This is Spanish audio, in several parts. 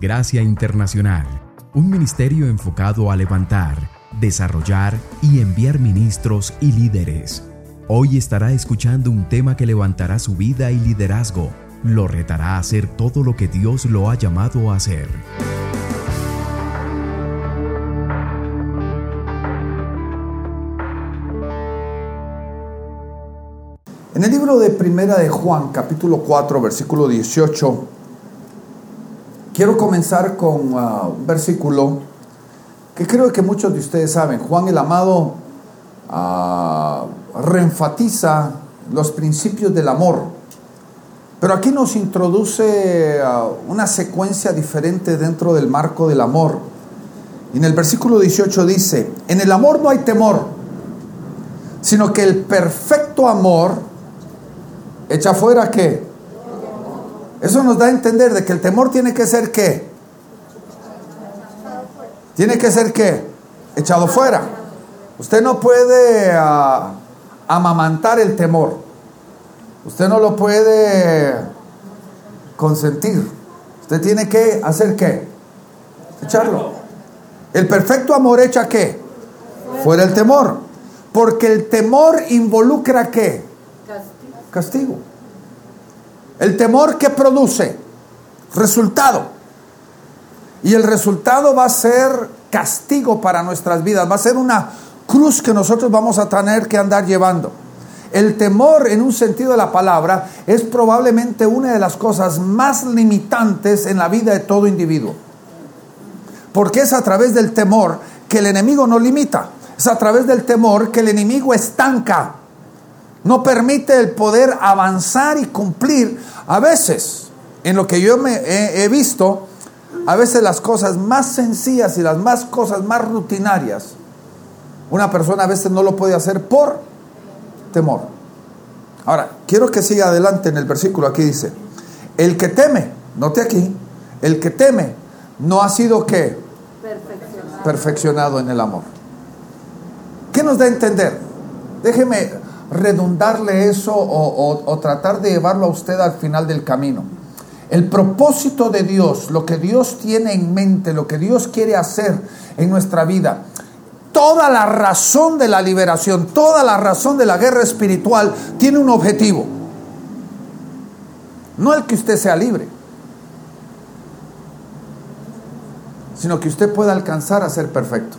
Gracia Internacional, un ministerio enfocado a levantar, desarrollar y enviar ministros y líderes. Hoy estará escuchando un tema que levantará su vida y liderazgo, lo retará a hacer todo lo que Dios lo ha llamado a hacer. En el libro de Primera de Juan, capítulo 4, versículo 18, quiero comenzar con uh, un versículo que creo que muchos de ustedes saben. Juan el Amado uh, reenfatiza los principios del amor, pero aquí nos introduce uh, una secuencia diferente dentro del marco del amor. Y en el versículo 18 dice, en el amor no hay temor, sino que el perfecto amor echa fuera qué? Eso nos da a entender de que el temor tiene que ser qué? Tiene que ser qué? Echado fuera. Usted no puede uh, amamantar el temor. Usted no lo puede consentir. Usted tiene que hacer qué? Echarlo. El perfecto amor echa qué? Fuera el temor. Porque el temor involucra qué? castigo. El temor que produce resultado. Y el resultado va a ser castigo para nuestras vidas. Va a ser una cruz que nosotros vamos a tener que andar llevando. El temor en un sentido de la palabra es probablemente una de las cosas más limitantes en la vida de todo individuo. Porque es a través del temor que el enemigo no limita. Es a través del temor que el enemigo estanca no permite el poder avanzar y cumplir. A veces, en lo que yo me he, visto, a veces las cosas más sencillas y las más cosas más rutinarias, una persona a veces no lo puede hacer por temor. Ahora, quiero que siga adelante en el versículo. Aquí dice, el que teme, note aquí, el que teme no ha sido que perfeccionado. perfeccionado en el amor. ¿Qué nos da a entender? Déjeme redundarle eso o, tratar de llevarlo a usted al final del camino. El propósito de Dios, lo que Dios tiene en mente, lo que Dios quiere hacer en nuestra vida, toda la razón de la liberación, toda la razón de la guerra espiritual tiene un objetivo. No el que usted sea libre, sino que usted pueda alcanzar a ser perfecto.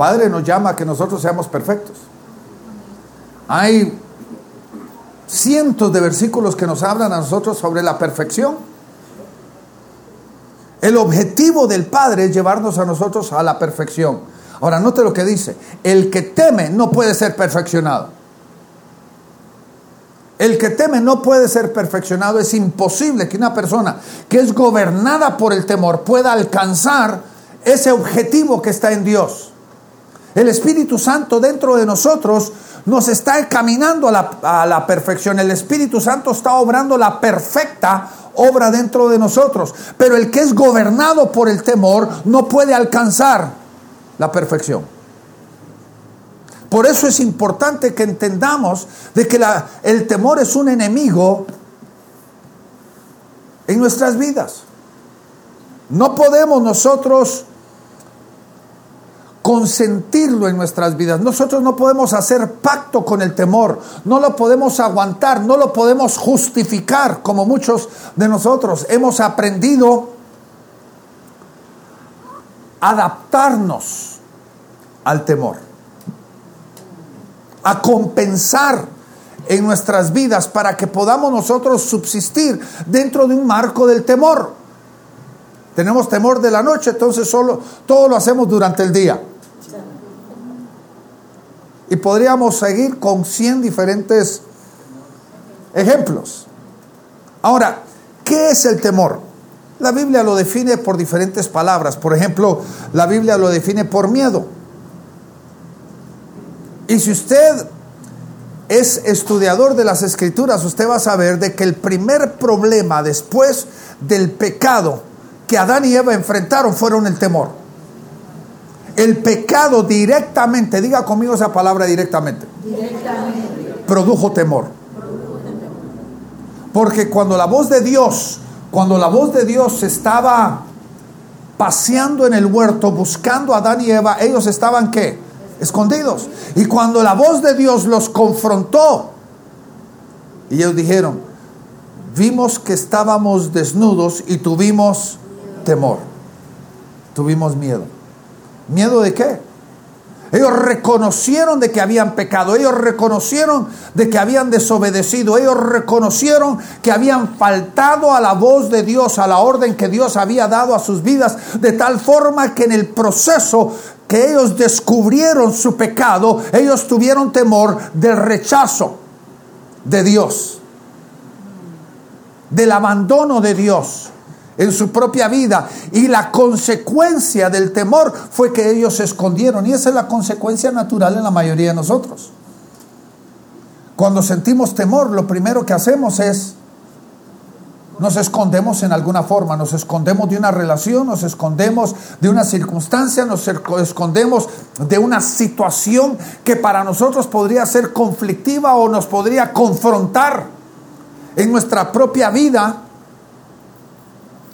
Padre nos llama a que nosotros seamos perfectos. Hay cientos de versículos que nos hablan a nosotros sobre la perfección. El objetivo del Padre es llevarnos a nosotros a la perfección. Ahora, note lo que dice. El que teme no puede ser perfeccionado. El que teme no puede ser perfeccionado. Es imposible que una persona que es gobernada por el temor pueda alcanzar ese objetivo que está en Dios. El Espíritu Santo dentro de nosotros nos está encaminando a la, perfección. El Espíritu Santo está obrando la perfecta obra dentro de nosotros. Pero el que es gobernado por el temor no puede alcanzar la perfección. Por eso es importante que entendamos de que el temor es un enemigo en nuestras vidas. No podemos nosotros consentirlo en nuestras vidas. Nosotros no podemos hacer pacto con el temor, no lo podemos aguantar, no lo podemos justificar como muchos de nosotros hemos aprendido a adaptarnos al temor, a compensar en nuestras vidas para que podamos nosotros subsistir dentro de un marco del temor. Tenemos temor de la noche, entonces solo todo lo hacemos durante el día. Y podríamos seguir con 100 diferentes ejemplos. Ahora, ¿qué es el temor? La Biblia lo define por diferentes palabras. Por ejemplo, la Biblia lo define por miedo. Y si usted es estudiador de las escrituras, usted va a saber de que el primer problema después del pecado que Adán y Eva enfrentaron fueron el temor. El pecado directamente, diga conmigo esa palabra directamente, produjo temor. Porque cuando la voz de Dios, cuando la voz de Dios estaba paseando en el huerto buscando a Adán y Eva, ellos estaban qué? Escondidos. Y cuando la voz de Dios los confrontó, y ellos dijeron, vimos que estábamos desnudos y tuvimos temor, tuvimos miedo. ¿Miedo de qué? Ellos reconocieron de que habían pecado, ellos reconocieron de que habían desobedecido, ellos reconocieron que habían faltado a la voz de Dios, a la orden que Dios había dado a sus vidas, de tal forma que en el proceso que ellos descubrieron su pecado, ellos tuvieron temor del rechazo de Dios, del abandono de Dios en su propia vida. Y la consecuencia del temor fue que ellos se escondieron. Y esa es la consecuencia natural en la mayoría de nosotros. Cuando sentimos temor, lo primero que hacemos es nos escondemos en alguna forma, nos escondemos de una relación, nos escondemos de una circunstancia, nos escondemos de una situación que para nosotros podría ser conflictiva o nos podría confrontar en nuestra propia vida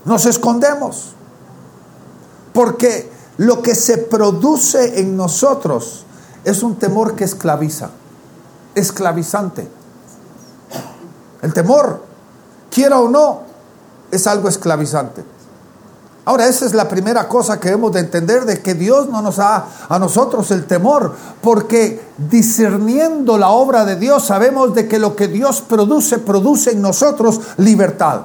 nos escondemos. Porque lo que se produce en nosotros es un temor que esclaviza, esclavizante. El temor, quiera o no, es algo esclavizante. Ahora, esa es la primera cosa que hemos de entender de que Dios no nos da a nosotros el temor, porque discerniendo la obra de Dios sabemos de que lo que Dios produce, produce en nosotros libertad.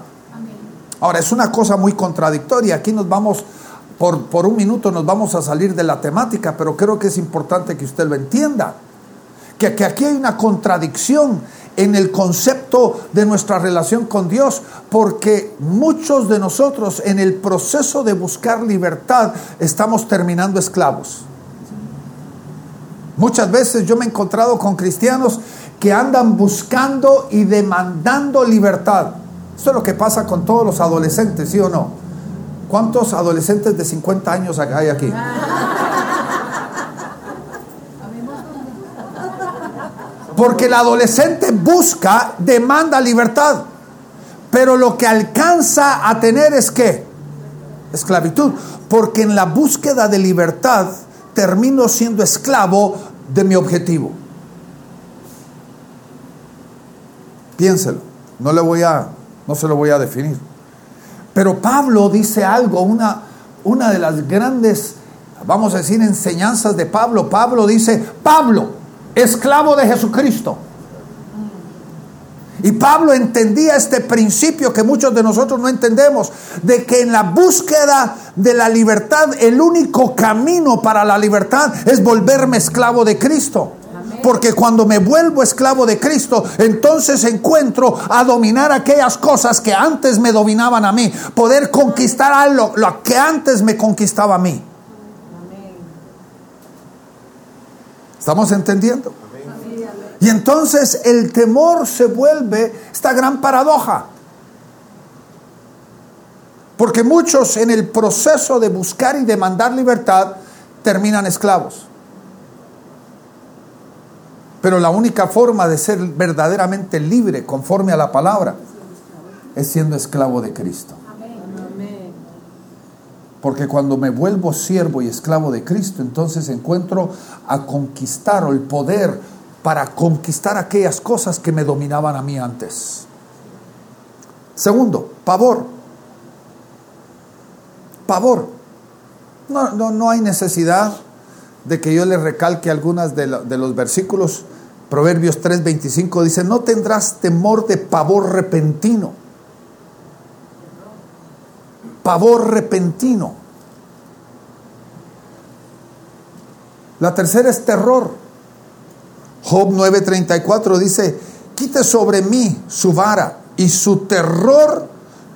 Ahora, es una cosa muy contradictoria. Aquí nos vamos, por, un minuto nos vamos a salir de la temática, pero creo que es importante que usted lo entienda. Que, que aquí hay una contradicción en el concepto de nuestra relación con Dios, porque muchos de nosotros en el proceso de buscar libertad estamos terminando esclavos. Muchas veces yo me he encontrado con cristianos que andan buscando y demandando libertad. Eso es lo que pasa con todos los adolescentes, ¿sí o no? ¿Cuántos adolescentes de 50 años hay aquí? Porque el adolescente busca, demanda libertad. Pero lo que alcanza a tener es qué? Esclavitud. Porque en la búsqueda de libertad termino siendo esclavo de mi objetivo. Piénselo. No le voy a no se lo voy a definir. Pero Pablo dice algo, una, una de las grandes, vamos a decir, enseñanzas de Pablo. Pablo dice, Pablo, esclavo de Jesucristo. Y Pablo entendía este principio que muchos de nosotros no entendemos, de que en la búsqueda de la libertad, el único camino para la libertad es volverme esclavo de Cristo. Porque cuando me vuelvo esclavo de Cristo, entonces encuentro a dominar aquellas cosas que antes me dominaban a mí. Poder conquistar algo lo que antes me conquistaba a mí. ¿Estamos entendiendo? Y entonces el temor se vuelve esta gran paradoja. Porque muchos en el proceso de buscar y demandar libertad terminan esclavos. Pero la única forma de ser verdaderamente libre conforme a la palabra es siendo esclavo de Cristo. Porque cuando me vuelvo siervo y esclavo de Cristo, entonces encuentro a conquistar o el poder para conquistar aquellas cosas que me dominaban a mí antes. Segundo, pavor. Pavor. No, no, no hay necesidad de que yo le recalque algunas de, de los versículos. Proverbios 3:25 dice, no tendrás temor de pavor repentino. Pavor repentino. La tercera es terror. Job 9:34 dice, quite sobre mí su vara y su terror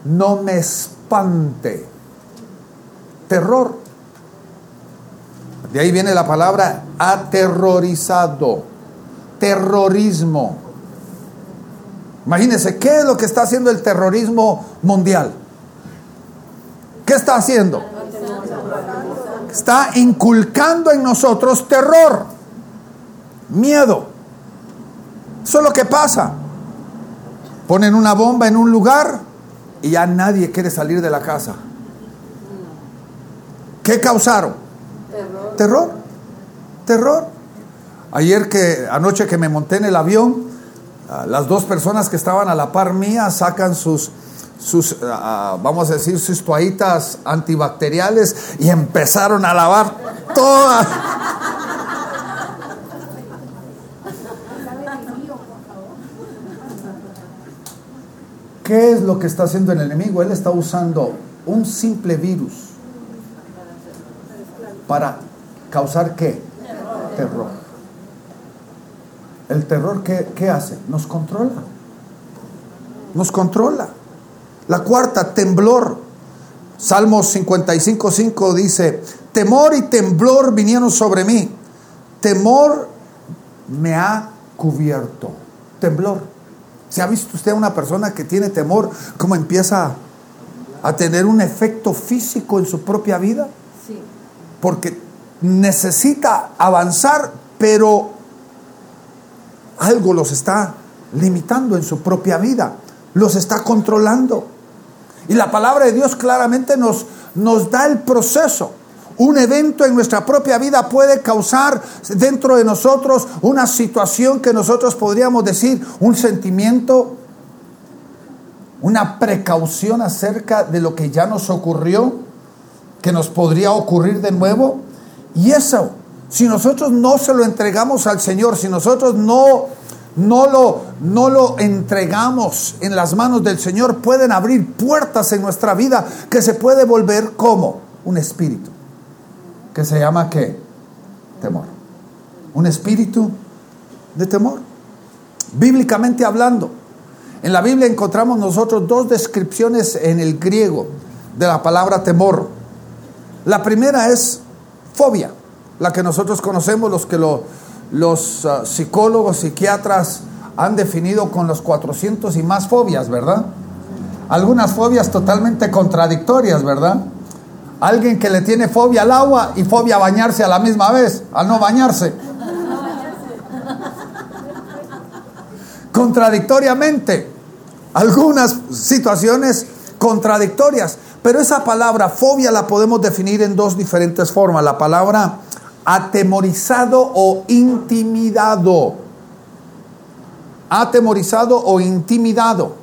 no me espante. Terror. De ahí viene la palabra aterrorizado, terrorismo. Imagínense, ¿qué es lo que está haciendo el terrorismo mundial? ¿Qué está haciendo? Está inculcando en nosotros terror, miedo. Eso es lo que pasa. Ponen una bomba en un lugar y ya nadie quiere salir de la casa. ¿Qué causaron? Terror. Terror. Ayer que, anoche que me monté en el avión, ah, las dos personas que estaban a la par mía sacan sus, sus ah, vamos a decir, sus toallitas antibacteriales y empezaron a lavar todas. ¿Qué es lo que está haciendo el enemigo? Él está usando un simple virus para causar qué? Terror. El terror, ¿qué, qué hace? Nos controla. Nos controla. La cuarta, temblor. Salmos 55.5 dice, temor y temblor vinieron sobre mí. Temor me ha cubierto. Temblor. ¿Se ha visto usted a una persona que tiene temor, cómo empieza a tener un efecto físico en su propia vida? Porque necesita avanzar, pero algo los está limitando en su propia vida, los está controlando. Y la palabra de Dios claramente nos, nos da el proceso. Un evento en nuestra propia vida puede causar dentro de nosotros una situación que nosotros podríamos decir un sentimiento, una precaución acerca de lo que ya nos ocurrió, que nos podría ocurrir de nuevo. Y eso, si nosotros no se lo entregamos al Señor, si nosotros no no lo, no lo entregamos en las manos del Señor, pueden abrir puertas en nuestra vida que se puede volver como un espíritu, que se llama qué? Temor. Un espíritu de temor. Bíblicamente hablando, en la Biblia encontramos nosotros dos descripciones en el griego de la palabra temor. La primera es fobia, la que nosotros conocemos, los que lo, los uh, psicólogos, psiquiatras han definido con los 400 y más fobias, ¿verdad? Algunas fobias totalmente contradictorias, ¿verdad? Alguien que le tiene fobia al agua y fobia a bañarse a la misma vez, al no bañarse. Contradictoriamente, algunas situaciones contradictorias, pero esa palabra fobia la podemos definir en dos diferentes formas. La palabra atemorizado o intimidado. Atemorizado o intimidado.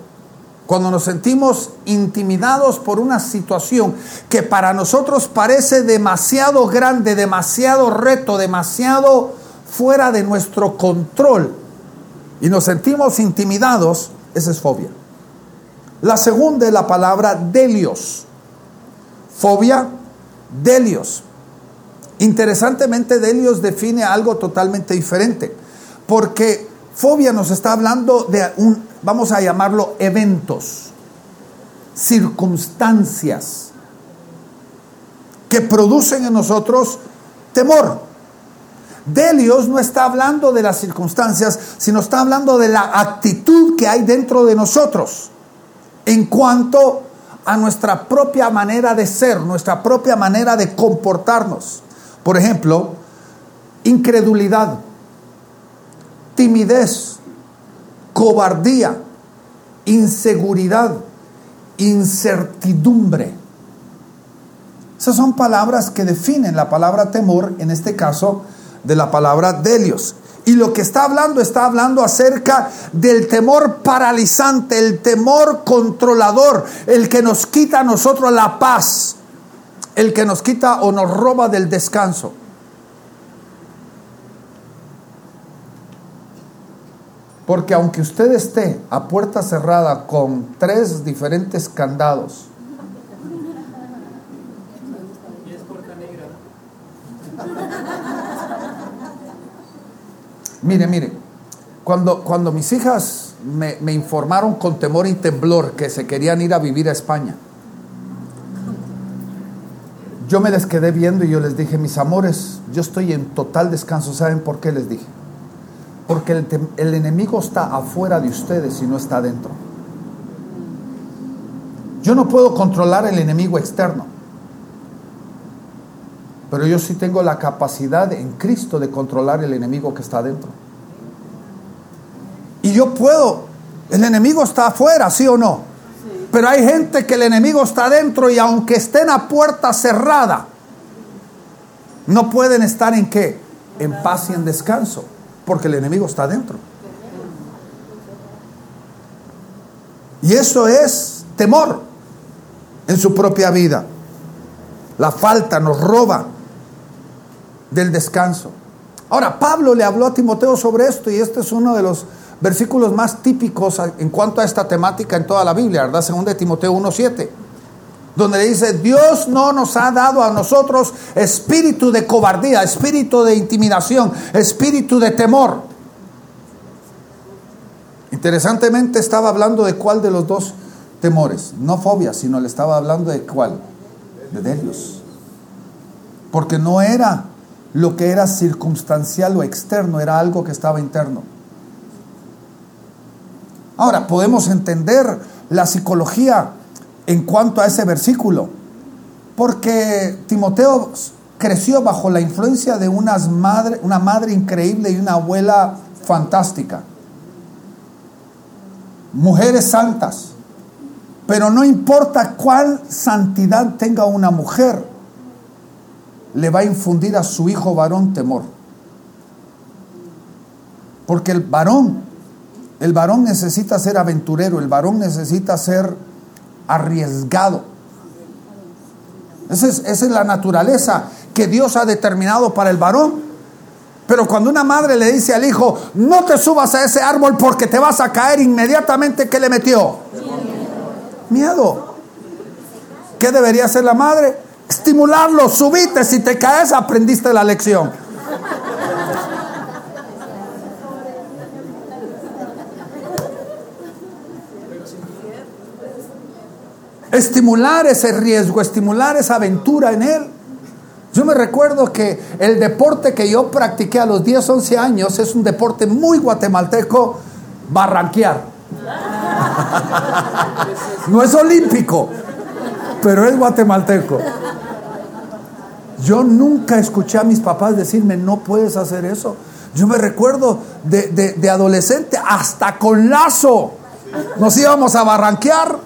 Cuando nos sentimos intimidados por una situación que para nosotros parece demasiado grande, demasiado reto, demasiado fuera de nuestro control y nos sentimos intimidados, esa es fobia. La segunda es la palabra delios. Fobia, delios. Interesantemente, Delios define algo totalmente diferente, porque fobia nos está hablando de un, vamos a llamarlo, eventos, circunstancias que producen en nosotros temor. Delios no está hablando de las circunstancias, sino está hablando de la actitud que hay dentro de nosotros en cuanto a nuestra propia manera de ser, nuestra propia manera de comportarnos. Por ejemplo, incredulidad, timidez, cobardía, inseguridad, incertidumbre. Esas son palabras que definen la palabra temor, en este caso de la palabra delios. Y lo que está hablando, está hablando acerca del temor paralizante, el temor controlador, el que nos quita a nosotros la paz, el que nos quita o nos roba del descanso. Porque aunque usted esté a puerta cerrada con tres diferentes candados, mire, mire, cuando, cuando mis hijas me, informaron con temor y temblor que se querían ir a vivir a España, yo me les quedé viendo y yo les dije, mis amores, yo estoy en total descanso. ¿Saben por qué les dije? Porque el, el enemigo está afuera de ustedes y no está adentro. Yo no puedo controlar el enemigo externo. Pero yo sí tengo la capacidad en Cristo de controlar el enemigo que está adentro. Y yo puedo El enemigo está afuera, ¿sí o no? Pero hay gente que el enemigo está adentro y aunque esté en la puerta cerrada, no pueden estar en qué? En paz y en descanso, porque el enemigo está adentro. Y eso es temor en su propia vida. La falta nos roba del descanso. Ahora, Pablo le habló a Timoteo sobre esto y este es uno de los versículos más típicos en cuanto a esta temática en toda la Biblia, ¿verdad? Según de Timoteo 1.7, donde dice, Dios no nos ha dado a nosotros espíritu de cobardía, espíritu de intimidación, espíritu de temor. Interesantemente estaba hablando de cuál de los dos temores, no fobia, sino le estaba hablando de cuál, de Dios. Porque no era lo que era circunstancial o externo, era algo que estaba interno. Ahora, podemos entender la psicología en cuanto a ese versículo, porque Timoteo creció bajo la influencia de unas madre, una madre increíble y una abuela fantástica. Mujeres santas. Pero no importa cuál santidad tenga una mujer, le va a infundir a su hijo varón temor. Porque el varón, el varón necesita ser aventurero, el varón necesita ser arriesgado. Esa es, esa es la naturaleza que Dios ha determinado para el varón. Pero cuando una madre le dice al hijo, no te subas a ese árbol porque te vas a caer inmediatamente, ¿qué le metió? Miedo. ¿Qué debería hacer la madre? Estimularlo, subite, si te caes aprendiste la lección. Estimular ese riesgo, estimular esa aventura en él. Yo me recuerdo que el deporte que yo practiqué a los 10, 11 años es un deporte muy guatemalteco, barranquear. No es olímpico, pero es guatemalteco. Yo nunca escuché a mis papás decirme, no puedes hacer eso. Yo me recuerdo de, adolescente, hasta con lazo, nos íbamos a barranquear.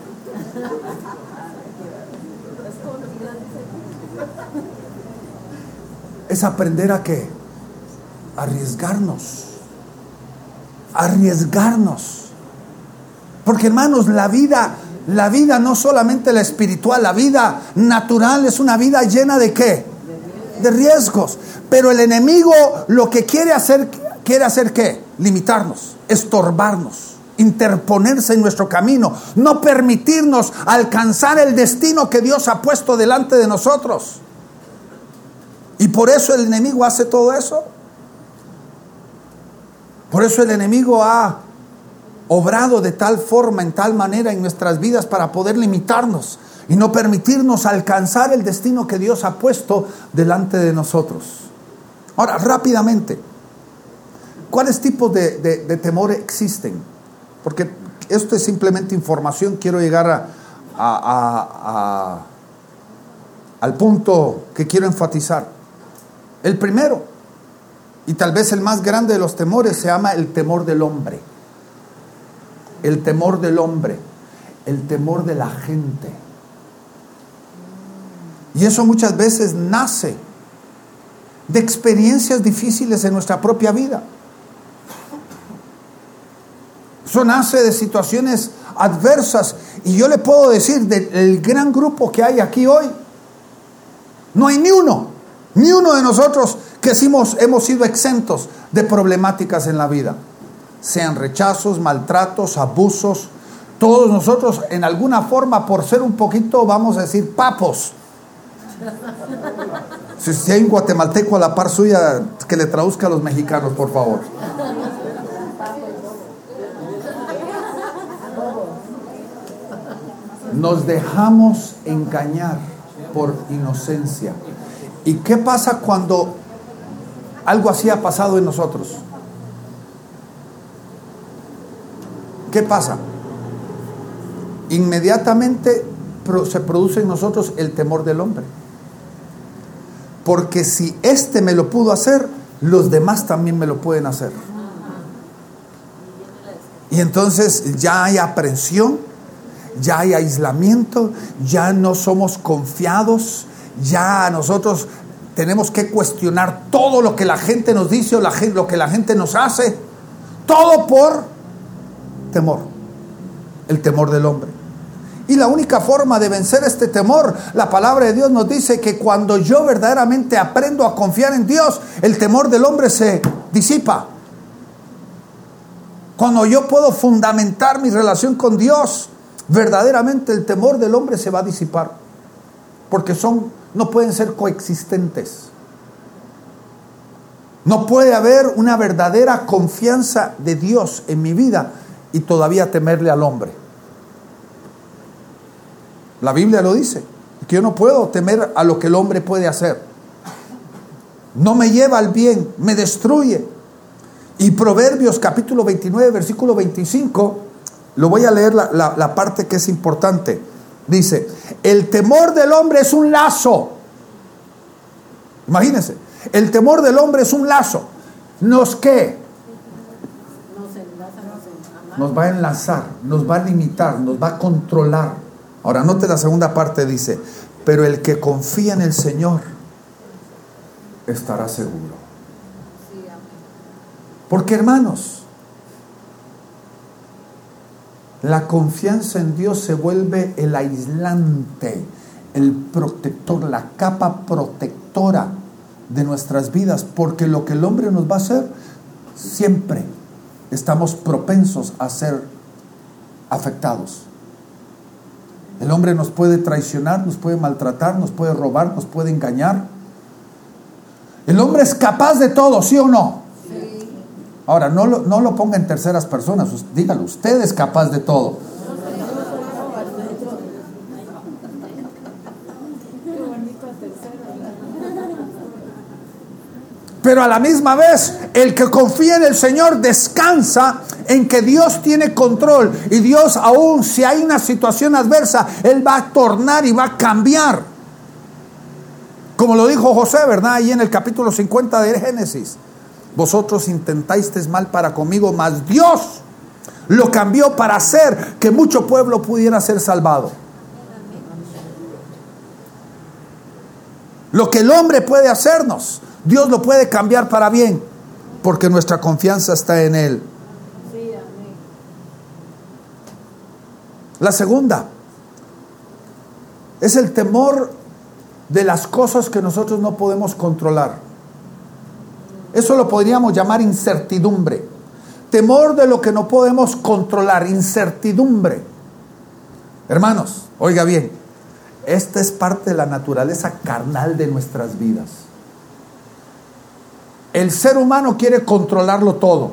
Es aprender a qué? Arriesgarnos. Arriesgarnos. Porque hermanos, la vida, la vida no solamente la espiritual, la vida natural es una vida llena de qué? De riesgos. Pero el enemigo lo que quiere hacer, quiere hacer qué? Limitarnos, estorbarnos, interponerse en nuestro camino, no permitirnos alcanzar el destino que Dios ha puesto delante de nosotros. Y por eso el enemigo hace todo eso. Por eso el enemigo ha obrado de tal forma, en tal manera en nuestras vidas para poder limitarnos, y no permitirnos alcanzar el destino que Dios ha puesto delante de nosotros. Ahora, rápidamente, ¿cuáles tipos de, de, temor existen? Porque esto es simplemente información, quiero llegar a, al punto que quiero enfatizar. El primero, y tal vez el más grande de los temores, se llama el temor del hombre. El temor del hombre, el temor de la gente. Y eso muchas veces nace de experiencias difíciles en nuestra propia vida. Eso nace de situaciones adversas. Y yo le puedo decir, del gran grupo que hay aquí hoy, no hay ni uno, ni uno de nosotros que hemos, hemos sido exentos de problemáticas en la vida. Sean rechazos, maltratos, abusos. Todos nosotros en alguna forma, por ser un poquito, vamos a decir, papos, si, hay un guatemalteco a la par suya, que le traduzca a los mexicanos, por favor. Nos dejamos engañar por inocencia. ¿Y qué pasa cuando algo así ha pasado en nosotros? ¿Qué pasa? Inmediatamente se produce en nosotros el temor del hombre. Porque si este me lo pudo hacer, los demás también me lo pueden hacer. Y entonces ya hay aprensión, ya hay aislamiento, ya no somos confiados, ya nosotros tenemos que cuestionar todo lo que la gente nos dice o lo que la gente nos hace, todo por temor, el temor del hombre. Y la única forma de vencer este temor, la palabra de Dios nos dice que cuando yo verdaderamente aprendo a confiar en Dios, el temor del hombre se disipa. Cuando yo puedo fundamentar mi relación con Dios, verdaderamente el temor del hombre se va a disipar. Porque son, no pueden ser coexistentes. No puede haber una verdadera confianza de Dios en mi vida y todavía temerle al hombre. La Biblia lo dice, que yo no puedo temer a lo que el hombre puede hacer. No me lleva al bien, me destruye. Y Proverbios capítulo 29, versículo 25, lo voy a leer la, la parte que es importante. Dice, el temor del hombre es un lazo. Imagínense, el temor del hombre es un lazo. ¿Nos qué? Nos va a enlazar, nos va a limitar, nos va a controlar. Ahora, note la segunda parte, dice, pero el que confía en el Señor estará seguro. Porque hermanos, la confianza en Dios se vuelve el aislante, el protector, la capa protectora de nuestras vidas, porque lo que el hombre nos va a hacer, siempre estamos propensos a ser afectados. El hombre nos puede traicionar, nos puede maltratar, nos puede robar, nos puede engañar. El hombre es capaz de todo, ¿sí o no? Ahora, no lo, no lo ponga en terceras personas, dígalo, usted es capaz de todo. Pero a la misma vez, el que confía en el Señor descansa en que Dios tiene control y Dios aún si hay una situación adversa, Él va a tornar y va a cambiar. Como lo dijo José, ¿verdad? Ahí en el capítulo 50 de Génesis. Vosotros intentáis mal para conmigo, mas Dios lo cambió para hacer que mucho pueblo pudiera ser salvado. Lo que el hombre puede hacernos, Dios lo puede cambiar para bien, porque nuestra confianza está en Él. La segunda es el temor de las cosas que nosotros no podemos controlar. Eso lo podríamos llamar incertidumbre. Temor de lo que no podemos controlar, incertidumbre. Hermanos, oiga bien, esta es parte de la naturaleza carnal de nuestras vidas. El ser humano quiere controlarlo todo.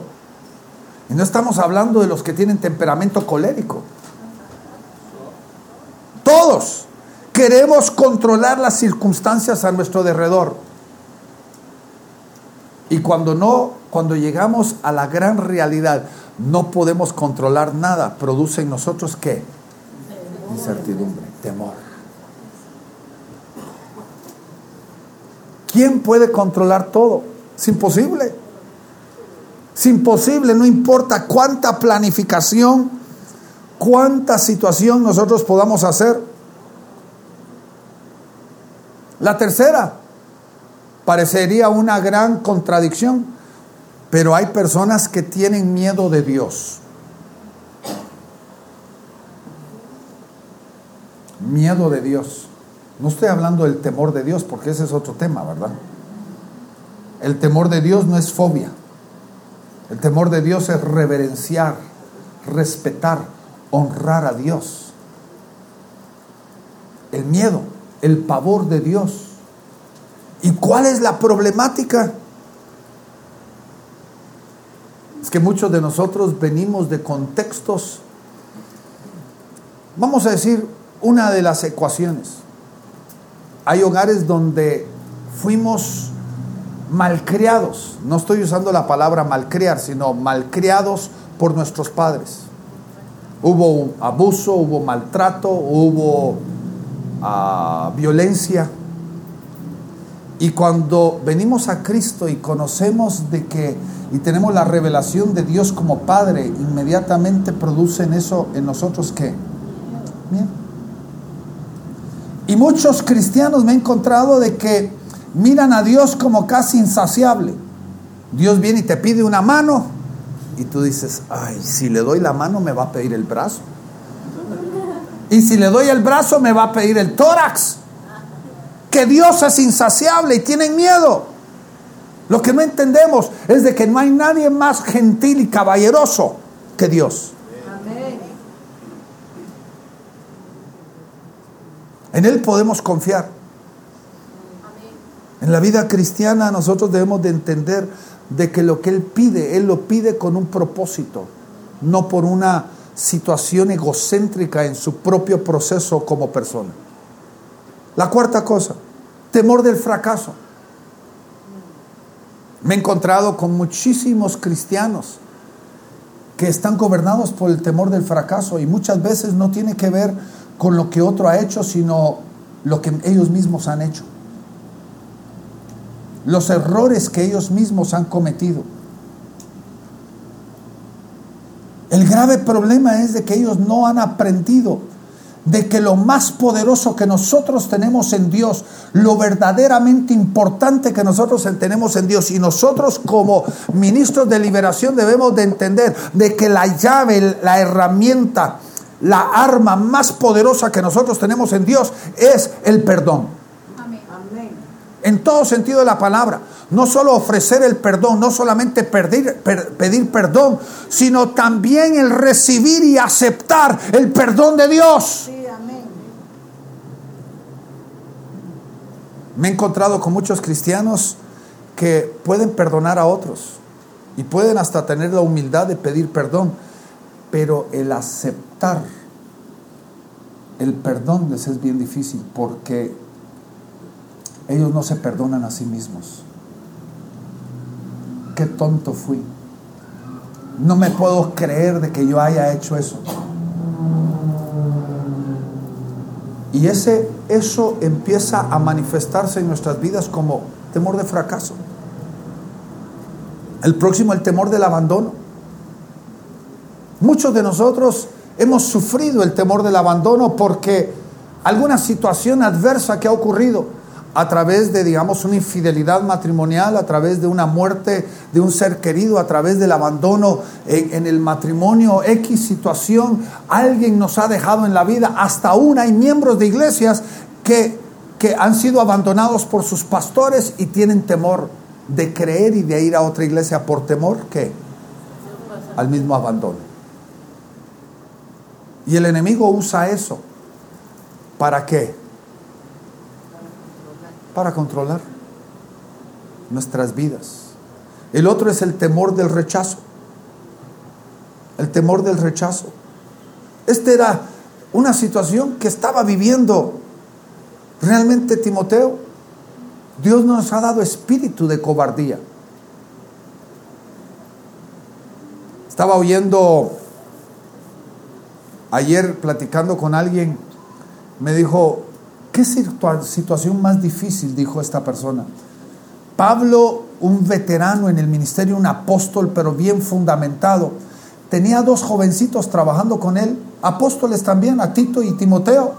Y no estamos hablando de los que tienen temperamento colérico. Todos queremos controlar las circunstancias a nuestro derredor. Y cuando no, cuando llegamos a la gran realidad, no podemos controlar nada, produce en nosotros qué? Incertidumbre, temor. ¿Quién puede controlar todo? Es imposible. Es imposible, no importa cuánta planificación, cuánta situación nosotros podamos hacer. La tercera, Parecería una gran contradicción, pero hay personas que tienen miedo de Dios. Miedo de Dios. No estoy hablando del temor de Dios porque ese es otro tema, ¿verdad? El temor de Dios no es fobia. El temor de Dios es reverenciar, respetar, honrar a Dios. El miedo, el pavor de Dios ¿Y cuál es la problemática? Es que muchos de nosotros venimos de contextos, vamos a decir, una de las ecuaciones. Hay hogares donde fuimos malcriados, no estoy usando la palabra malcriar, sino malcriados por nuestros padres. Hubo abuso, hubo maltrato, hubo ah, violencia. Y cuando venimos a Cristo y conocemos de que y tenemos la revelación de Dios como Padre, inmediatamente producen eso en nosotros que Y muchos cristianos me he encontrado de que miran a Dios como casi insaciable. Dios viene y te pide una mano y tú dices, ay, si le doy la mano me va a pedir el brazo. Y si le doy el brazo me va a pedir el tórax. Que Dios es insaciable y tienen miedo. Lo que no entendemos es de que no hay nadie más gentil y caballeroso que Dios. En Él podemos confiar. En la vida cristiana nosotros debemos de entender de que lo que Él pide, Él lo pide con un propósito, no por una situación egocéntrica en su propio proceso como persona. La cuarta cosa, temor del fracaso. Me he encontrado con muchísimos cristianos que están gobernados por el temor del fracaso y muchas veces no tiene que ver con lo que otro ha hecho, sino lo que ellos mismos han hecho los errores que ellos mismos han cometido. El grave problema es de que ellos no han aprendido de que lo más poderoso que nosotros tenemos en Dios, lo verdaderamente importante que nosotros tenemos en Dios y nosotros como ministros de liberación debemos de entender de que la llave, la herramienta, la arma más poderosa que nosotros tenemos en Dios es el perdón en todo sentido de la palabra. No solo ofrecer el perdón, no solamente pedir, pedir perdón, sino también el recibir y aceptar el perdón de Dios. Me he encontrado con muchos cristianos que pueden perdonar a otros y pueden hasta tener la humildad de pedir perdón, pero el aceptar el perdón les es bien difícil porque ellos no se perdonan a sí mismos. Qué tonto fui. No me puedo creer de que yo haya hecho eso. Y ese, eso empieza a manifestarse en nuestras vidas como temor de fracaso. El próximo, el temor del abandono. Muchos de nosotros hemos sufrido el temor del abandono porque alguna situación adversa que ha ocurrido a través de, digamos, una infidelidad matrimonial, a través de una muerte de un ser querido, a través del abandono en, el matrimonio, X situación, alguien nos ha dejado en la vida, hasta aún hay miembros de iglesias que, que han sido abandonados por sus pastores y tienen temor de creer y de ir a otra iglesia por temor que al mismo abandono. Y el enemigo usa eso. ¿Para qué? Para controlar nuestras vidas. El otro es el temor del rechazo. El temor del rechazo. Esta era una situación que estaba viviendo realmente Timoteo. Dios no nos ha dado espíritu de cobardía. Estaba oyendo ayer platicando con alguien, me dijo, ¿Qué situación más difícil? dijo esta persona. Pablo, un veterano en el ministerio, un apóstol, pero bien fundamentado, tenía dos jovencitos trabajando con él, apóstoles también, a Tito y Timoteo,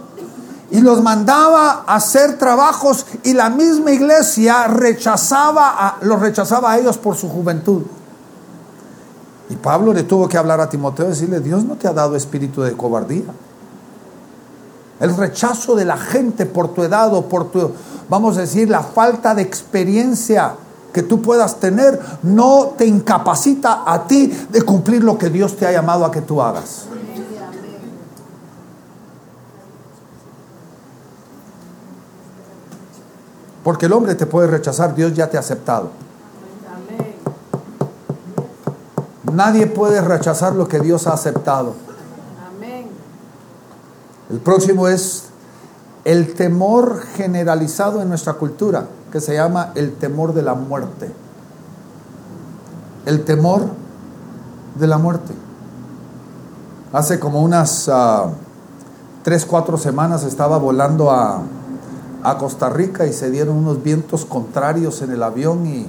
y los mandaba a hacer trabajos y la misma iglesia rechazaba los rechazaba a ellos por su juventud. Y Pablo le tuvo que hablar a Timoteo y decirle, Dios no te ha dado espíritu de cobardía el rechazo de la gente por tu edad o por tu, vamos a decir, la falta de experiencia que tú puedas tener, no te incapacita a ti de cumplir lo que Dios te ha llamado a que tú hagas. Porque el hombre te puede rechazar, Dios ya te ha aceptado. Nadie puede rechazar lo que Dios ha aceptado. El próximo es el temor generalizado en nuestra cultura, que se llama el temor de la muerte. El temor de la muerte. Hace como unas uh, tres, cuatro semanas estaba volando a, a Costa Rica y se dieron unos vientos contrarios en el avión y,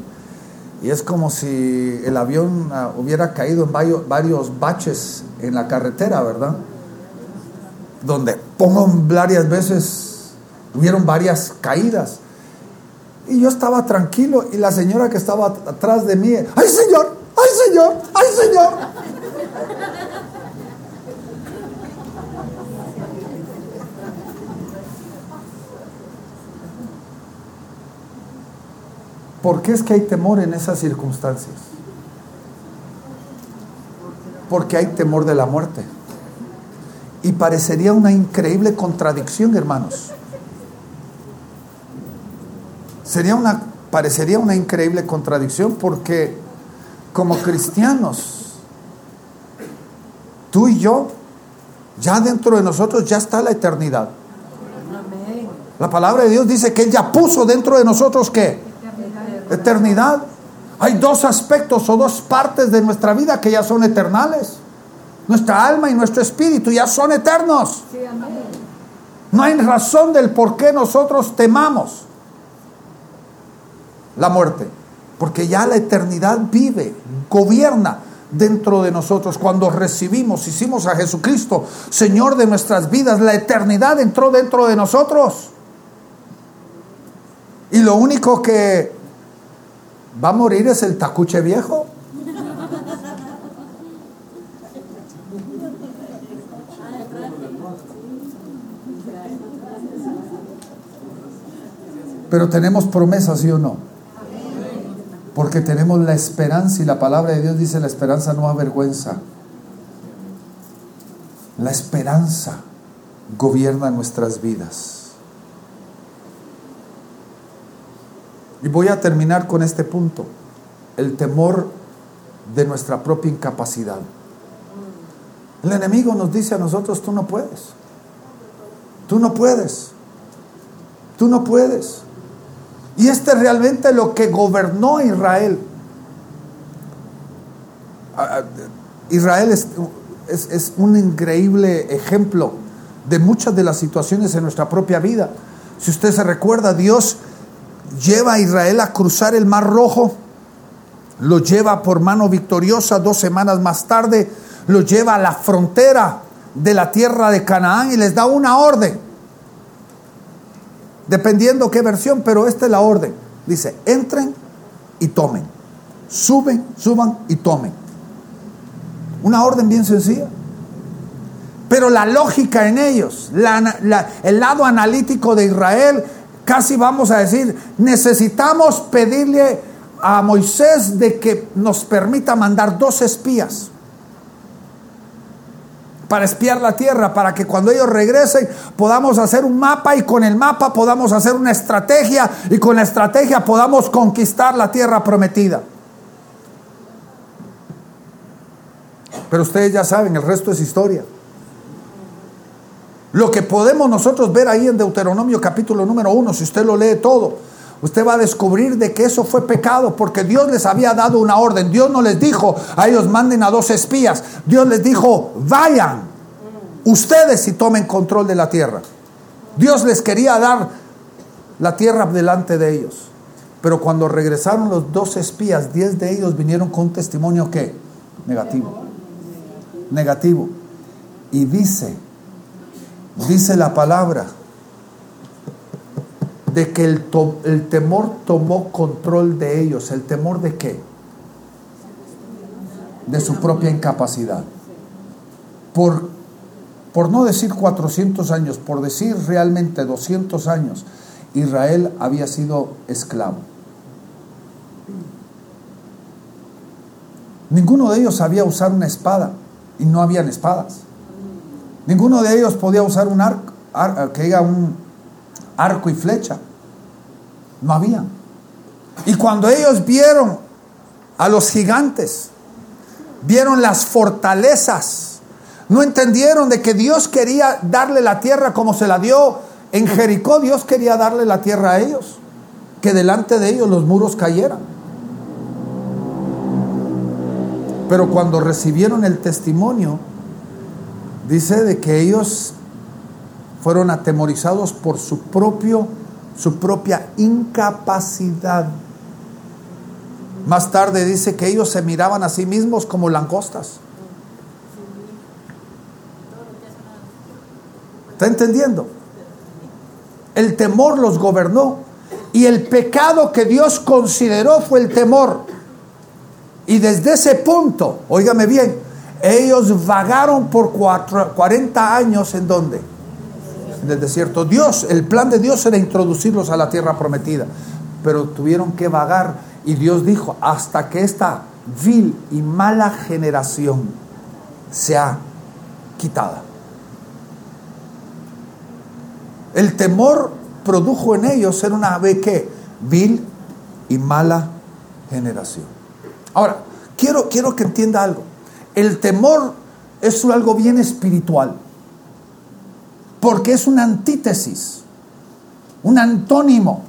y es como si el avión ah, hubiera caído en varios, varios baches en la carretera, ¿verdad? Donde pongo varias veces, hubieron varias caídas. Y yo estaba tranquilo y la señora que estaba atrás de mí, ¡ay señor! ¡ay señor! ¡ay señor! ¿Por qué es que hay temor en esas circunstancias? Porque hay temor de la muerte. Y parecería una increíble contradicción, hermanos. Sería una, parecería una increíble contradicción porque como cristianos, tú y yo, ya dentro de nosotros ya está la eternidad. La palabra de Dios dice que Él ya puso dentro de nosotros qué? eternidad. Hay dos aspectos o dos partes de nuestra vida que ya son eternales. Nuestra alma y nuestro espíritu ya son eternos. No hay razón del por qué nosotros temamos la muerte. Porque ya la eternidad vive, gobierna dentro de nosotros. Cuando recibimos, hicimos a Jesucristo Señor de nuestras vidas, la eternidad entró dentro de nosotros. Y lo único que va a morir es el tacuche viejo. Pero tenemos promesas, ¿sí o no? Porque tenemos la esperanza y la palabra de Dios dice la esperanza no avergüenza. La esperanza gobierna nuestras vidas. Y voy a terminar con este punto, el temor de nuestra propia incapacidad. El enemigo nos dice a nosotros, tú no puedes, tú no puedes, tú no puedes. Y este es realmente lo que gobernó Israel. Israel es, es, un increíble ejemplo de muchas de las situaciones en nuestra propia vida. Si usted se recuerda, Dios lleva a Israel a cruzar el Mar Rojo, lo lleva por mano victoriosa dos semanas más tarde, lo lleva a la frontera de la tierra de Canaán y les da una orden. Dependiendo qué versión, pero esta es la orden. Dice, entren y tomen. Suben, suban y tomen. Una orden bien sencilla. Pero la lógica en ellos, el lado analítico de Israel casi vamos a decir, necesitamos pedirle a Moisés de que nos permita mandar dos espías para espiar la tierra, para que cuando ellos regresen podamos hacer un mapa y con el mapa podamos hacer una estrategia y con la estrategia podamos conquistar la tierra prometida. Pero ustedes ya saben, el resto es historia. Lo que podemos nosotros ver ahí en Deuteronomio capítulo número uno, si usted lo lee todo, usted va a descubrir de que eso fue pecado porque Dios les había dado una orden. Dios no les dijo a ellos manden a dos espías. Dios les dijo vayan ustedes y tomen control de la tierra. Dios les quería dar la tierra delante de ellos. Pero cuando regresaron los dos espías, diez de ellos vinieron con un testimonio que negativo. Negativo. Y dice dice la palabra de que el, el, temor tomó control de ellos. ¿El temor de qué? De su propia incapacidad. Por, por no decir 400 años, por decir realmente 200 años, Israel había sido esclavo. Ninguno de ellos sabía usar una espada y no habían espadas. Ninguno de ellos podía usar un arco, que diga un arco y flecha. No había. Y cuando ellos vieron a los gigantes, vieron las fortalezas, no entendieron de que Dios quería darle la tierra como se la dio en Jericó, Dios quería darle la tierra a ellos, que delante de ellos los muros cayeran. Pero cuando recibieron el testimonio, dice de que ellos fueron atemorizados por su propio su propia incapacidad. Más tarde dice que ellos se miraban a sí mismos como langostas. ¿Está entendiendo? El temor los gobernó. Y el pecado que Dios consideró fue el temor. Y desde ese punto, óigame bien, ellos vagaron por 40 años en donde? En el desierto. Dios, el plan de Dios era introducirlos a la tierra prometida. Pero tuvieron que vagar. Y Dios dijo, hasta que esta vil y mala generación sea quitada. El temor produjo en ellos ser una vez que vil y mala generación. Ahora, quiero, quiero que entienda algo. El temor es algo bien espiritual, porque es una antítesis, un antónimo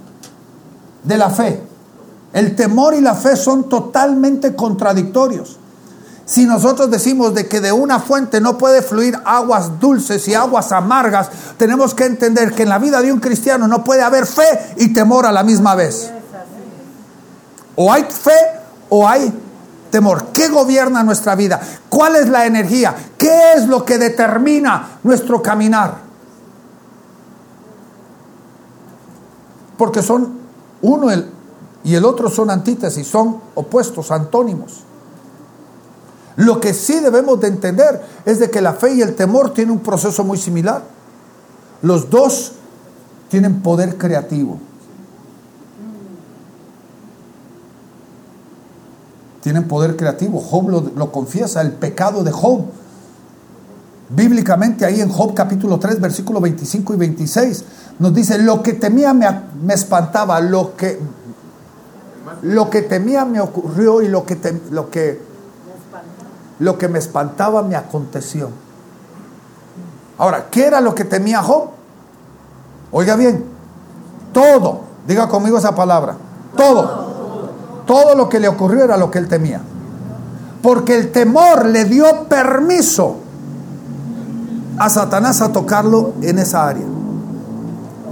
de la fe. El temor y la fe son totalmente contradictorios. Si nosotros decimos de que de una fuente no puede fluir aguas dulces y aguas amargas, tenemos que entender que en la vida de un cristiano no puede haber fe y temor a la misma vez. O hay fe o hay temor. ¿Qué gobierna nuestra vida? ¿Cuál es la energía? ¿Qué es lo que determina nuestro caminar? Porque son uno y el otro son antítesis, son opuestos, antónimos. Lo que sí debemos de entender es de que la fe y el temor tienen un proceso muy similar. Los dos tienen poder creativo. Tienen poder creativo. Job lo, lo, confiesa, el pecado de Job. Bíblicamente ahí en Job capítulo 3, versículo 25 y 26, nos dice, lo que temía me, me espantaba, lo que, lo que temía me ocurrió y lo que, lo que lo que me espantaba me aconteció. Ahora, ¿qué era lo que temía Job? Oiga bien, todo, diga conmigo esa palabra, todo, todo lo que le ocurrió era lo que él temía. Porque el temor le dio permiso a Satanás a tocarlo en esa área.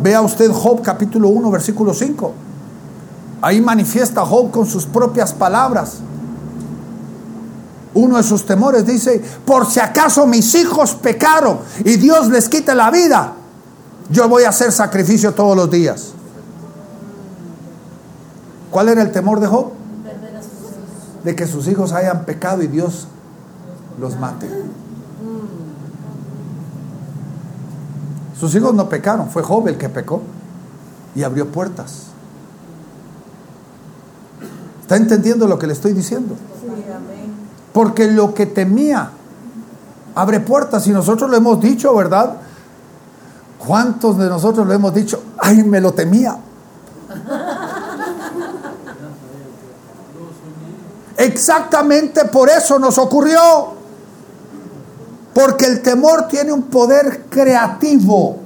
Vea usted Job capítulo 1, versículo 5. Ahí manifiesta Job con sus propias palabras uno de sus temores dice, por si acaso mis hijos pecaron y Dios les quite la vida, yo voy a hacer sacrificio todos los días. ¿Cuál era el temor de Job? De que sus hijos hayan pecado y Dios los mate. Sus hijos no pecaron, fue Job el que pecó y abrió puertas. ¿Está entendiendo lo que le estoy diciendo? Porque lo que temía abre puertas y nosotros lo hemos dicho, ¿verdad? ¿Cuántos de nosotros lo hemos dicho? Ay, me lo temía. Exactamente por eso nos ocurrió. Porque el temor tiene un poder creativo.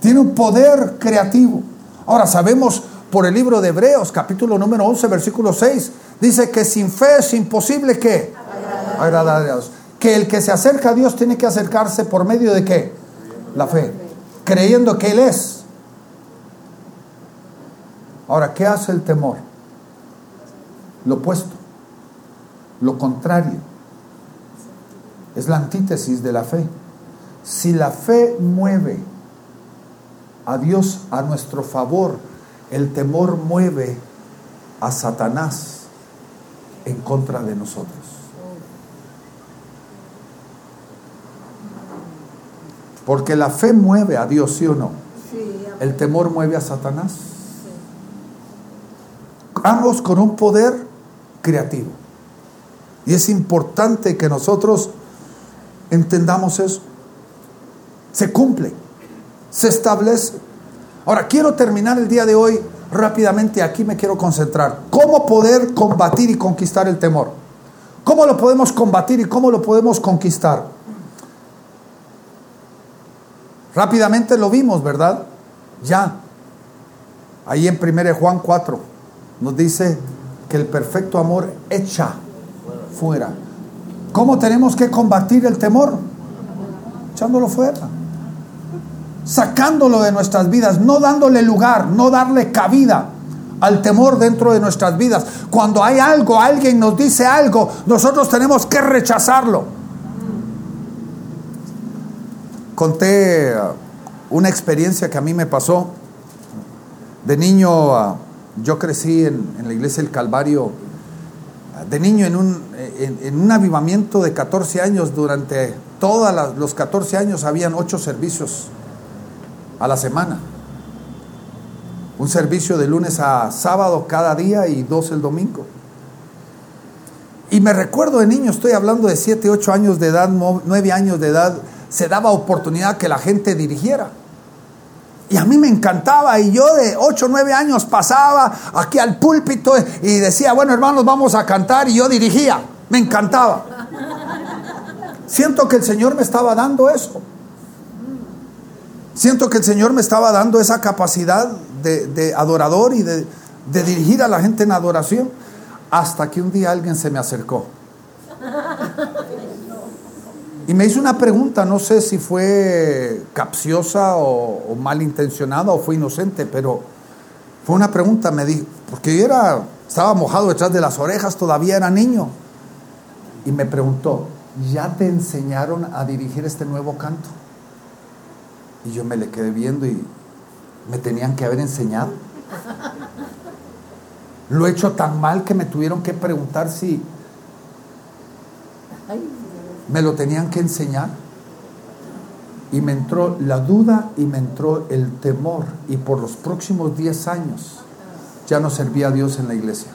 Tiene un poder creativo. Ahora sabemos por el libro de Hebreos, capítulo número 11, versículo 6, Dice que sin fe es imposible que agradar a Dios. Que el que se acerca a Dios tiene que acercarse por medio de qué? La fe. Creyendo que Él es. Ahora, ¿qué hace el temor? Lo opuesto. Lo contrario. Es la antítesis de la fe. Si la fe mueve a Dios a nuestro favor, el temor mueve a Satanás en contra de nosotros. Porque la fe mueve a Dios, ¿sí o no? El temor mueve a Satanás. Ambos con un poder creativo. Y es importante que nosotros entendamos eso. Se cumple, se establece. Ahora, quiero terminar el día de hoy rápidamente aquí me quiero concentrar. ¿Cómo poder combatir y conquistar el temor? ¿Cómo lo podemos combatir y cómo lo podemos conquistar? Rápidamente lo vimos, ¿verdad? Ya. Ahí en 1 Juan 4 nos dice que el perfecto amor echa fuera. ¿Cómo tenemos que combatir el temor? Echándolo fuera. sacándolo de nuestras vidas, no dándole lugar, no darle cabida al temor dentro de nuestras vidas. Cuando hay algo, alguien nos dice algo, nosotros tenemos que rechazarlo. Conté uh, una experiencia que a mí me pasó. De niño, uh, yo crecí en, la iglesia del Calvario. Uh, de niño en un, en, un avivamiento de 14 años, durante todos los 14 años habían ocho servicios a la semana. Un servicio de lunes a sábado cada día y dos el domingo. Y me recuerdo de niño, estoy hablando de 7, 8 años de edad, 9 años de edad, se daba oportunidad que la gente dirigiera. Y a mí me encantaba y yo de 8 o 9 años pasaba aquí al púlpito y decía, bueno hermanos, vamos a cantar y yo dirigía. Me encantaba. Siento que el Señor me estaba dando eso. Siento que el Señor me estaba dando esa capacidad de, adorador y de, dirigir a la gente en adoración. Hasta que un día alguien se me acercó. Y me hizo una pregunta, no sé si fue capciosa o, malintencionada o fue inocente, pero fue una pregunta, me dijo, porque yo era, estaba mojado detrás de las orejas, todavía era niño. Y me preguntó, ¿ya te enseñaron a dirigir este nuevo canto? Y yo me le quedé viendo y me tenían que haber enseñado. Lo he hecho tan mal que me tuvieron que preguntar si me lo tenían que enseñar. Y me entró la duda y me entró el temor. Y por los próximos 10 años ya no servía a Dios en la iglesia.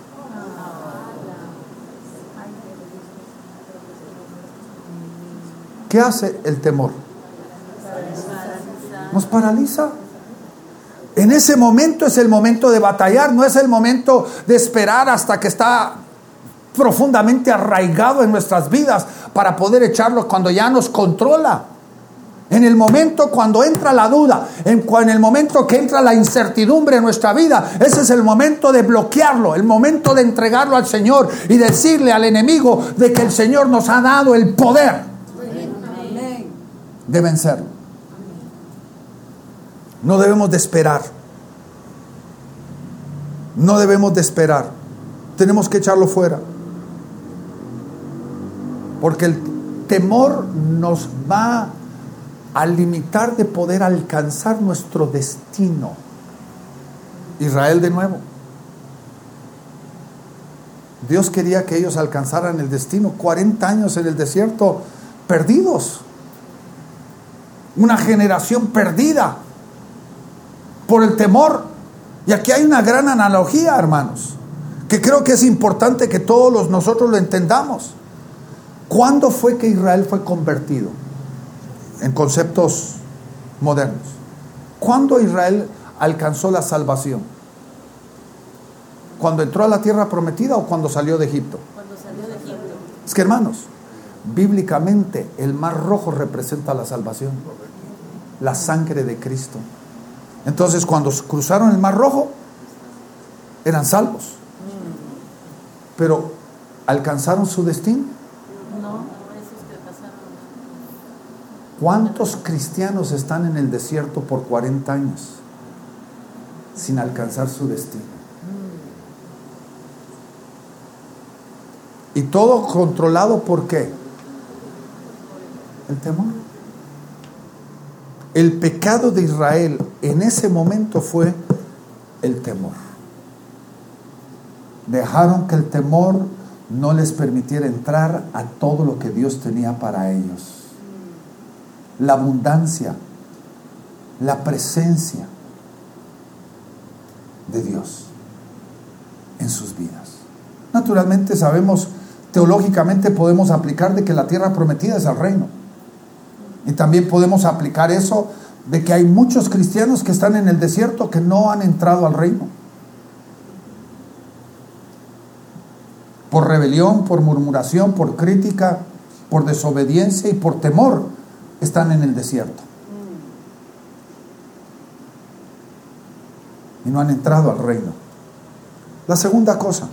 ¿Qué hace el temor? Nos paraliza. En ese momento es el momento de batallar, no es el momento de esperar hasta que está profundamente arraigado en nuestras vidas para poder echarlo cuando ya nos controla. En el momento cuando entra la duda, en, en, el momento que entra la incertidumbre en nuestra vida, ese es el momento de bloquearlo, el momento de entregarlo al Señor y decirle al enemigo de que el Señor nos ha dado el poder de vencerlo. No debemos de esperar. No debemos de esperar. Tenemos que echarlo fuera. Porque el temor nos va a limitar de poder alcanzar nuestro destino. Israel de nuevo. Dios quería que ellos alcanzaran el destino. 40 años en el desierto perdidos. Una generación perdida por el temor. Y aquí hay una gran analogía, hermanos, que creo que es importante que todos nosotros lo entendamos. ¿Cuándo fue que Israel fue convertido? En conceptos modernos. ¿Cuándo Israel alcanzó la salvación? ¿Cuando entró a la tierra prometida o cuando salió de Egipto? Cuando salió de Egipto. Es que hermanos, bíblicamente el mar rojo representa la salvación, la sangre de Cristo. Entonces cuando cruzaron el mar rojo, eran salvos. Pero alcanzaron su destino. ¿Cuántos cristianos están en el desierto por 40 años sin alcanzar su destino? Y todo controlado por qué? El temor. El pecado de Israel en ese momento fue el temor. Dejaron que el temor no les permitiera entrar a todo lo que Dios tenía para ellos la abundancia, la presencia de Dios en sus vidas. Naturalmente sabemos, teológicamente podemos aplicar de que la tierra prometida es el reino. Y también podemos aplicar eso de que hay muchos cristianos que están en el desierto que no han entrado al reino. Por rebelión, por murmuración, por crítica, por desobediencia y por temor están en el desierto. Y no han entrado al reino. La segunda cosa,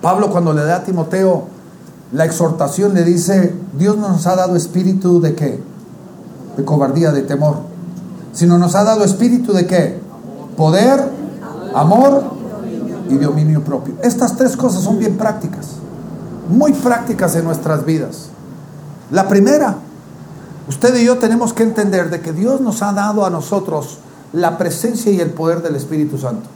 Pablo cuando le da a Timoteo la exhortación le dice, Dios nos ha dado espíritu de qué? De cobardía, de temor. Sino nos ha dado espíritu de qué? Poder, amor y dominio propio. Estas tres cosas son bien prácticas, muy prácticas en nuestras vidas. La primera, usted y yo tenemos que entender de que Dios nos ha dado a nosotros la presencia y el poder del Espíritu Santo.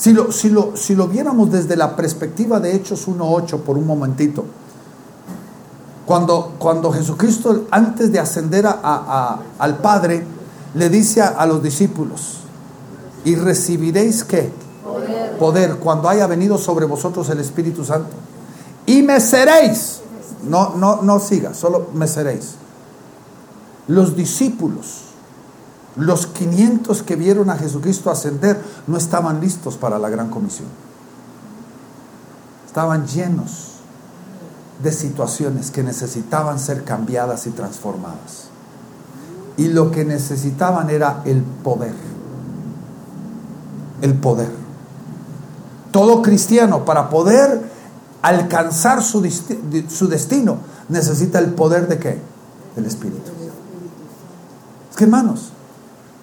Si lo, si lo, si lo viéramos desde la perspectiva de Hechos 1.8 por un momentito, cuando, cuando Jesucristo antes de ascender a, al Padre, le dice a, los discípulos, y recibiréis qué? Poder. Poder cuando haya venido sobre vosotros el Espíritu Santo. Y me seréis. No, no, no siga, solo me seréis. Los discípulos, los 500 que vieron a Jesucristo ascender, no estaban listos para la gran comisión. Estaban llenos de situaciones que necesitaban ser cambiadas y transformadas. Y lo que necesitaban era el poder. El poder. Todo cristiano para poder alcanzar su, su destino necesita el poder de qué? Del Espíritu. Es que hermanos,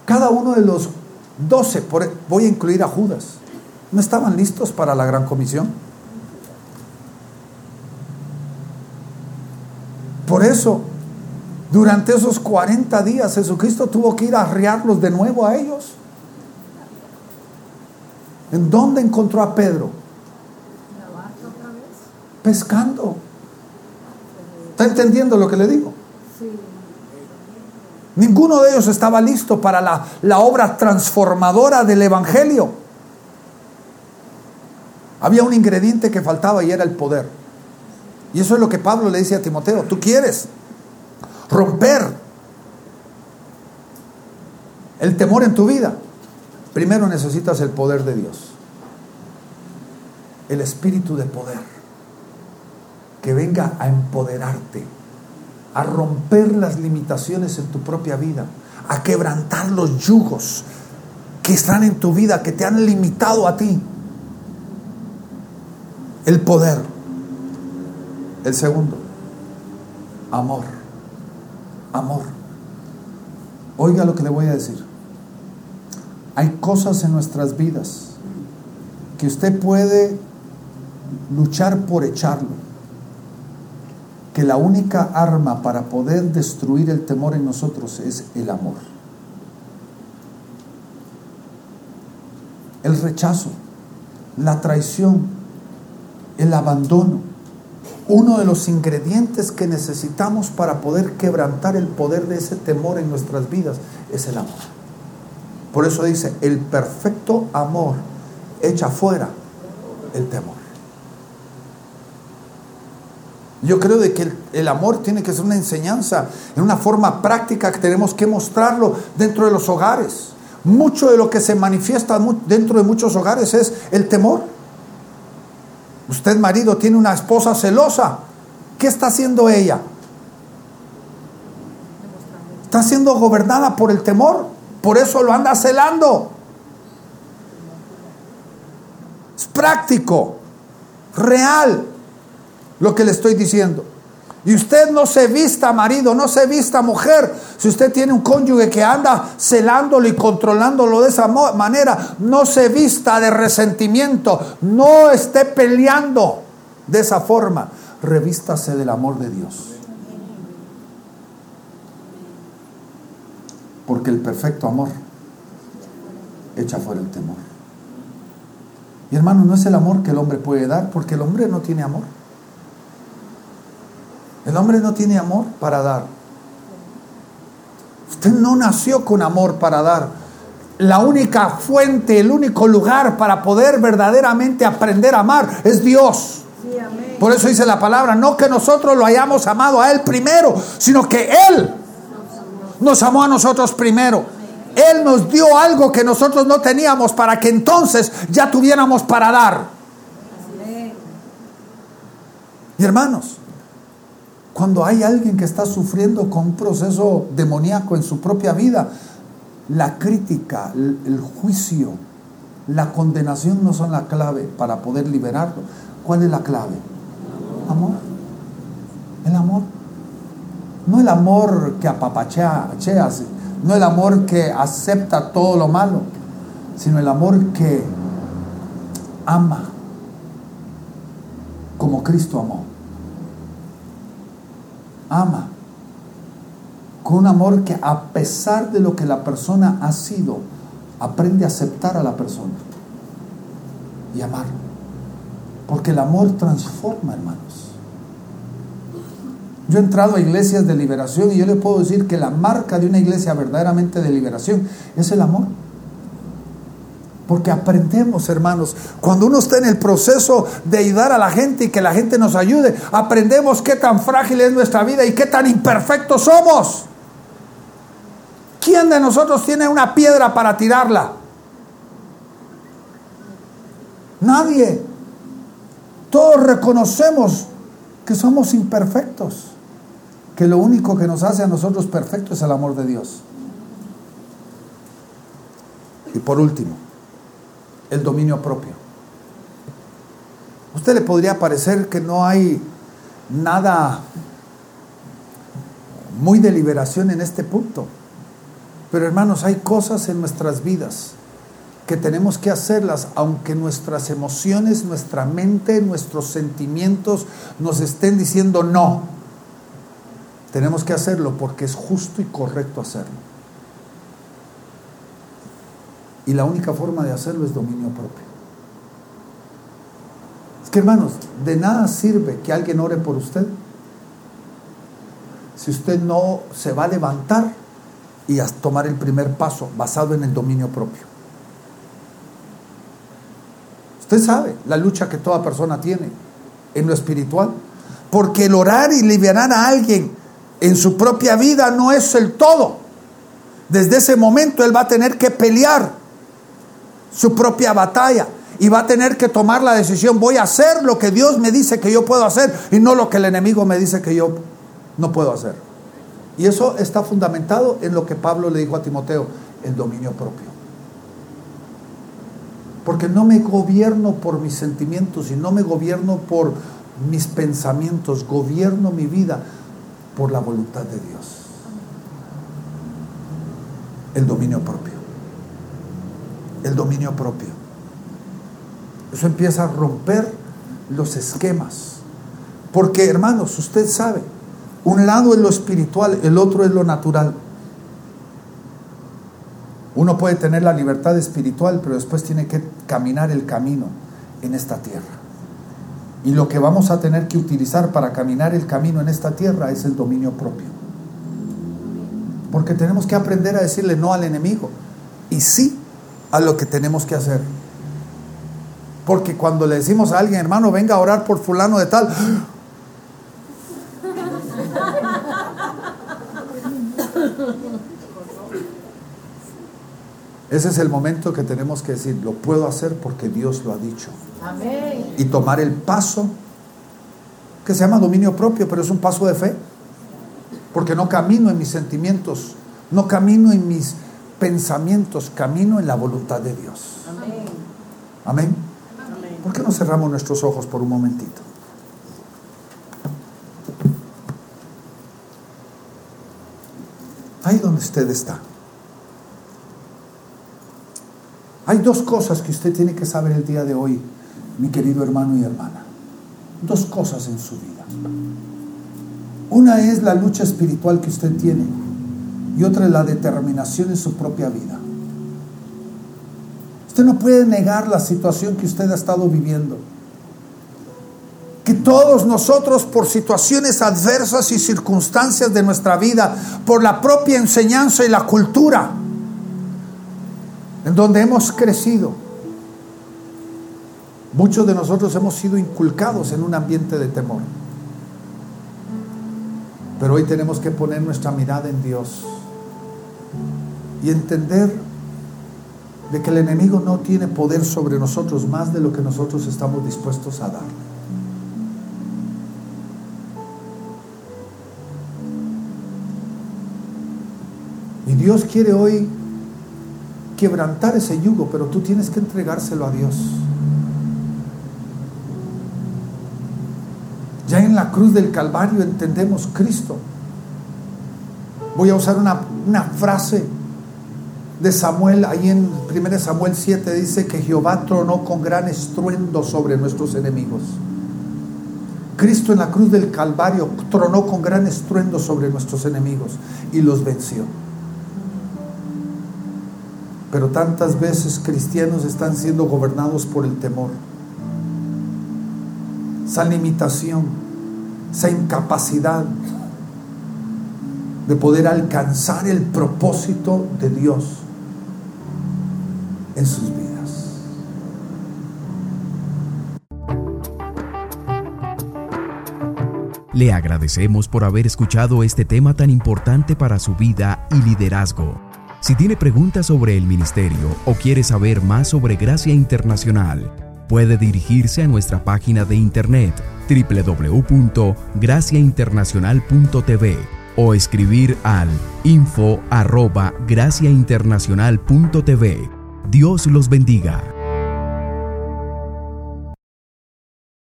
cada uno de los doce, voy a incluir a Judas, no estaban listos para la gran comisión. Por eso durante esos 40 días Jesucristo tuvo que ir a arriarlos de nuevo a ellos. ¿En dónde encontró a Pedro? Pescando. ¿Está entendiendo lo que le digo? Ninguno de ellos estaba listo para la, la obra transformadora del Evangelio. Había un ingrediente que faltaba y era el poder. Y eso es lo que Pablo le dice a Timoteo. Tú quieres, romper el temor en tu vida, primero necesitas el poder de Dios. El espíritu de poder que venga a empoderarte, a romper las limitaciones en tu propia vida, a quebrantar los yugos que están en tu vida, que te han limitado a ti. El poder. El segundo, amor amor. Oiga lo que le voy a decir. Hay cosas en nuestras vidas que usted puede luchar por echarlo. Que la única arma para poder destruir el temor en nosotros es el amor. El rechazo, la traición, el abandono uno de los ingredientes que necesitamos para poder quebrantar el poder de ese temor en nuestras vidas es el amor. Por eso dice, el perfecto amor echa fuera el temor. Yo creo de que el, amor tiene que ser una enseñanza en una forma práctica que tenemos que mostrarlo dentro de los hogares. Mucho de lo que se manifiesta dentro de muchos hogares es el temor. Usted marido tiene una esposa celosa. ¿Qué está haciendo ella? Está siendo gobernada por el temor. Por eso lo anda celando. Es práctico, real lo que le estoy diciendo. Y usted no se vista marido, no se vista mujer. Si usted tiene un cónyuge que anda celándolo y controlándolo de esa manera, no se vista de resentimiento, no esté peleando de esa forma. Revístase del amor de Dios. Porque el perfecto amor echa fuera el temor. Y hermano, no es el amor que el hombre puede dar, porque el hombre no tiene amor. El hombre no tiene amor para dar. Usted no nació con amor para dar. La única fuente, el único lugar para poder verdaderamente aprender a amar es Dios. Por eso dice la palabra, no que nosotros lo hayamos amado a Él primero, sino que Él nos amó a nosotros primero. Él nos dio algo que nosotros no teníamos para que entonces ya tuviéramos para dar. Y hermanos, cuando hay alguien que está sufriendo con un proceso demoníaco en su propia vida, la crítica, el, juicio, la condenación no son la clave para poder liberarlo. ¿Cuál es la clave? Amor. El amor. No el amor que apapachea, no el amor que acepta todo lo malo, sino el amor que ama como Cristo amó. Ama con un amor que a pesar de lo que la persona ha sido, aprende a aceptar a la persona y amar. Porque el amor transforma, hermanos. Yo he entrado a iglesias de liberación y yo le puedo decir que la marca de una iglesia verdaderamente de liberación es el amor. Porque aprendemos, hermanos, cuando uno está en el proceso de ayudar a la gente y que la gente nos ayude, aprendemos qué tan frágil es nuestra vida y qué tan imperfectos somos. ¿Quién de nosotros tiene una piedra para tirarla? Nadie. Todos reconocemos que somos imperfectos, que lo único que nos hace a nosotros perfectos es el amor de Dios. Y por último, el dominio propio. usted le podría parecer que no hay nada muy de liberación en este punto. Pero hermanos, hay cosas en nuestras vidas que tenemos que hacerlas, aunque nuestras emociones, nuestra mente, nuestros sentimientos nos estén diciendo no. Tenemos que hacerlo porque es justo y correcto hacerlo. Y la única forma de hacerlo es dominio propio. Es que hermanos, de nada sirve que alguien ore por usted si usted no se va a levantar y a tomar el primer paso basado en el dominio propio. Usted sabe la lucha que toda persona tiene en lo espiritual, porque el orar y liberar a alguien en su propia vida no es el todo. Desde ese momento él va a tener que pelear su propia batalla y va a tener que tomar la decisión, voy a hacer lo que Dios me dice que yo puedo hacer y no lo que el enemigo me dice que yo no puedo hacer. Y eso está fundamentado en lo que Pablo le dijo a Timoteo, el dominio propio. Porque no me gobierno por mis sentimientos y no me gobierno por mis pensamientos, gobierno mi vida por la voluntad de Dios. El dominio propio el dominio propio. Eso empieza a romper los esquemas. Porque, hermanos, usted sabe, un lado es lo espiritual, el otro es lo natural. Uno puede tener la libertad espiritual, pero después tiene que caminar el camino en esta tierra. Y lo que vamos a tener que utilizar para caminar el camino en esta tierra es el dominio propio. Porque tenemos que aprender a decirle no al enemigo y sí a lo que tenemos que hacer. Porque cuando le decimos a alguien, hermano, venga a orar por fulano de tal, ese es el momento que tenemos que decir, lo puedo hacer porque Dios lo ha dicho. Y tomar el paso, que se llama dominio propio, pero es un paso de fe. Porque no camino en mis sentimientos, no camino en mis pensamientos, camino en la voluntad de Dios. Amén. ¿Por qué no cerramos nuestros ojos por un momentito? Ahí donde usted está. Hay dos cosas que usted tiene que saber el día de hoy, mi querido hermano y hermana. Dos cosas en su vida. Una es la lucha espiritual que usted tiene y otra es la determinación en su propia vida. Usted no puede negar la situación que usted ha estado viviendo. Que todos nosotros por situaciones adversas y circunstancias de nuestra vida, por la propia enseñanza y la cultura en donde hemos crecido, muchos de nosotros hemos sido inculcados en un ambiente de temor. Pero hoy tenemos que poner nuestra mirada en Dios y entender de que el enemigo no tiene poder sobre nosotros más de lo que nosotros estamos dispuestos a dar. Y Dios quiere hoy quebrantar ese yugo, pero tú tienes que entregárselo a Dios. Ya en la cruz del Calvario entendemos Cristo Voy a usar una, una frase de Samuel, ahí en 1 Samuel 7 dice que Jehová tronó con gran estruendo sobre nuestros enemigos. Cristo en la cruz del Calvario tronó con gran estruendo sobre nuestros enemigos y los venció. Pero tantas veces cristianos están siendo gobernados por el temor, esa limitación, esa incapacidad de poder alcanzar el propósito de Dios en sus vidas. Le agradecemos por haber escuchado este tema tan importante para su vida y liderazgo. Si tiene preguntas sobre el ministerio o quiere saber más sobre Gracia Internacional, puede dirigirse a nuestra página de internet www.graciainternacional.tv o escribir al info arroba graciainternacional.tv. Dios los bendiga.